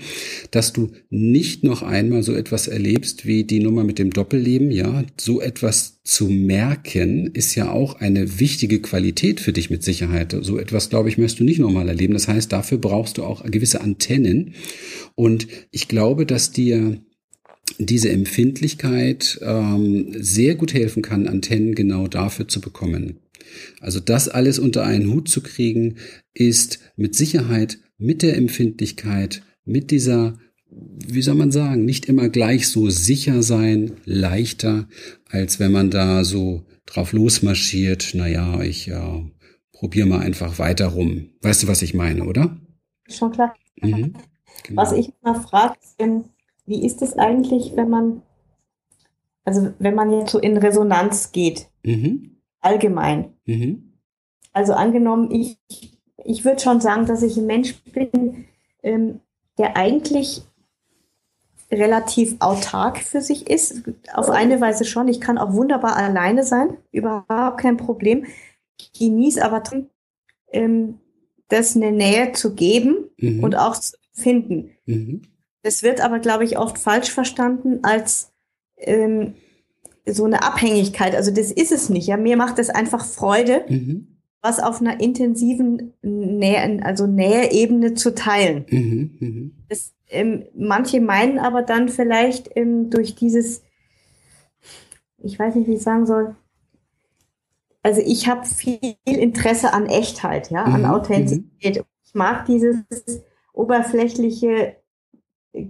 S2: dass du nicht noch einmal so etwas erlebst wie die Nummer mit dem Doppelleben. Ja, so etwas zu merken ist ja auch eine wichtige Qualität für dich mit Sicherheit. So etwas, glaube ich, möchtest du nicht nochmal erleben. Das heißt, dafür brauchst du auch gewisse Antennen. Und ich glaube, dass dir diese Empfindlichkeit ähm, sehr gut helfen kann, Antennen genau dafür zu bekommen. Also das alles unter einen Hut zu kriegen, ist mit Sicherheit mit der Empfindlichkeit, mit dieser, wie soll man sagen, nicht immer gleich so sicher sein, leichter, als wenn man da so drauf losmarschiert, naja, ich äh, probiere mal einfach weiter rum. Weißt du, was ich meine, oder?
S3: Schon klar. Mhm, genau. Was ich mal frage, wie ist es eigentlich, wenn man, also wenn man jetzt so in Resonanz geht, mhm. allgemein? Mhm. Also angenommen, ich, ich würde schon sagen, dass ich ein Mensch bin, ähm, der eigentlich relativ autark für sich ist. Auf eine Weise schon. Ich kann auch wunderbar alleine sein, überhaupt kein Problem. Genieße aber ähm, das eine Nähe zu geben mhm. und auch zu finden. Mhm. Das wird aber, glaube ich, oft falsch verstanden als ähm, so eine Abhängigkeit. Also das ist es nicht. Ja, mir macht es einfach Freude, mhm. was auf einer intensiven Nähe, also Näheebene zu teilen. Mhm, mh. das, ähm, manche meinen aber dann vielleicht ähm, durch dieses, ich weiß nicht, wie ich sagen soll. Also ich habe viel Interesse an Echtheit, ja, mhm, an Authentizität. Ich mag dieses oberflächliche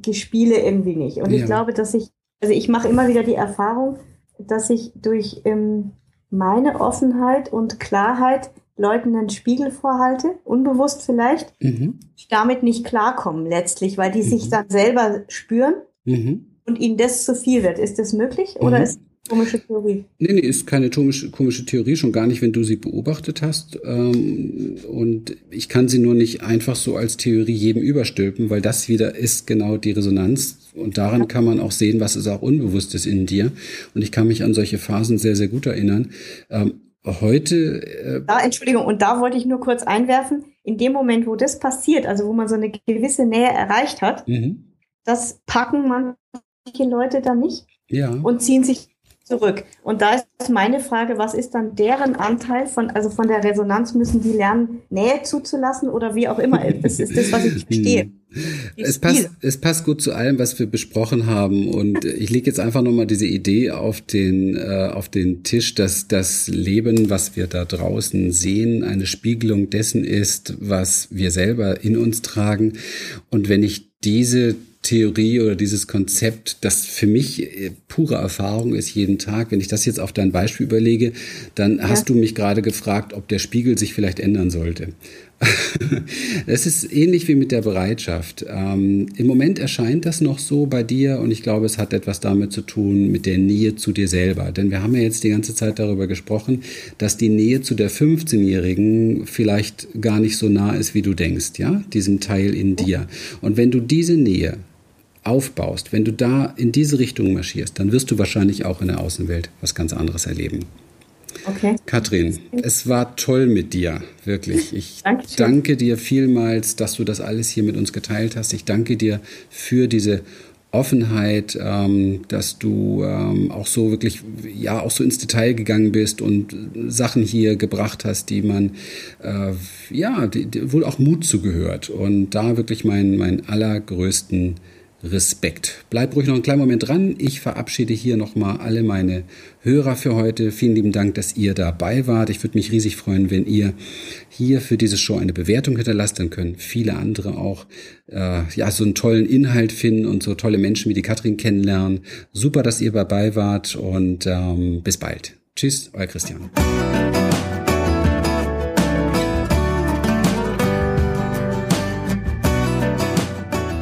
S3: Gespiele irgendwie nicht. Und ja. ich glaube, dass ich, also ich mache immer wieder die Erfahrung, dass ich durch ähm, meine Offenheit und Klarheit Leuten einen Spiegel vorhalte, unbewusst vielleicht, mhm. damit nicht klarkommen letztlich, weil die mhm. sich dann selber spüren mhm. und ihnen das zu viel wird. Ist das möglich oder mhm. ist Komische Theorie.
S2: Nee, nee, ist keine komische, komische Theorie, schon gar nicht, wenn du sie beobachtet hast. Ähm, und ich kann sie nur nicht einfach so als Theorie jedem überstülpen, weil das wieder ist genau die Resonanz. Und daran kann man auch sehen, was ist auch Unbewusstes in dir. Und ich kann mich an solche Phasen sehr, sehr gut erinnern. Ähm, heute.
S3: Äh da, Entschuldigung, und da wollte ich nur kurz einwerfen, in dem Moment, wo das passiert, also wo man so eine gewisse Nähe erreicht hat, mhm. das packen manche Leute dann nicht ja. und ziehen sich zurück. Und da ist meine Frage, was ist dann deren Anteil von, also von der Resonanz, müssen die lernen, Nähe zuzulassen oder wie auch immer? [LAUGHS] Das ist das, was ich verstehe.
S2: Es passt, es passt gut zu allem, was wir besprochen haben. Und [LAUGHS] ich lege jetzt einfach nochmal diese Idee auf den, äh, auf den Tisch, dass das Leben, was wir da draußen sehen, eine Spiegelung dessen ist, was wir selber in uns tragen. Und wenn ich diese Theorie oder dieses Konzept, das für mich äh, pure Erfahrung ist jeden Tag. Wenn ich das jetzt auf dein Beispiel überlege, dann ja. hast du mich gerade gefragt, ob der Spiegel sich vielleicht ändern sollte. [LAUGHS] Es ist ähnlich wie mit der Bereitschaft. Ähm, Im Moment erscheint das noch so bei dir und ich glaube, es hat etwas damit zu tun mit der Nähe zu dir selber. Denn wir haben ja jetzt die ganze Zeit darüber gesprochen, dass die Nähe zu der 15-Jährigen vielleicht gar nicht so nah ist, wie du denkst, ja, diesem Teil in dir. Und wenn du diese Nähe aufbaust, wenn du da in diese Richtung marschierst, dann wirst du wahrscheinlich auch in der Außenwelt was ganz anderes erleben. Okay. Katrin, es war toll mit dir, wirklich. [LAUGHS] Ich Dankeschön. danke dir vielmals, dass du das alles hier mit uns geteilt hast. Ich danke dir für diese Offenheit, ähm, dass du ähm, auch so wirklich, ja, auch so ins Detail gegangen bist und Sachen hier gebracht hast, die man, äh, ja, die, die wohl auch Mut zugehört. Und da wirklich meinen mein allergrößten Respekt. Bleib ruhig noch einen kleinen Moment dran. Ich verabschiede hier nochmal alle meine Hörer für heute. Vielen lieben Dank, dass ihr dabei wart. Ich würde mich riesig freuen, wenn ihr hier für diese Show eine Bewertung hinterlasst. Dann können viele andere auch äh, ja so einen tollen Inhalt finden und so tolle Menschen wie die Katrin kennenlernen. Super, dass ihr dabei wart und ähm, bis bald. Tschüss, euer Christian.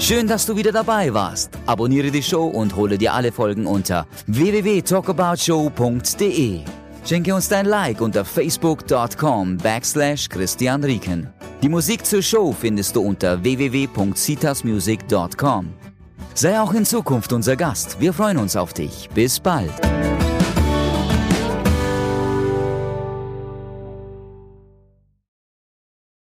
S1: Schön, dass du wieder dabei warst. Abonniere die Show und hole dir alle Folgen unter www.talkaboutshow.de. Schenke uns dein Like unter facebook.com backslash Christian Rieken. Die Musik zur Show findest du unter www.citasmusic.com. Sei auch in Zukunft unser Gast. Wir freuen uns auf dich. Bis bald.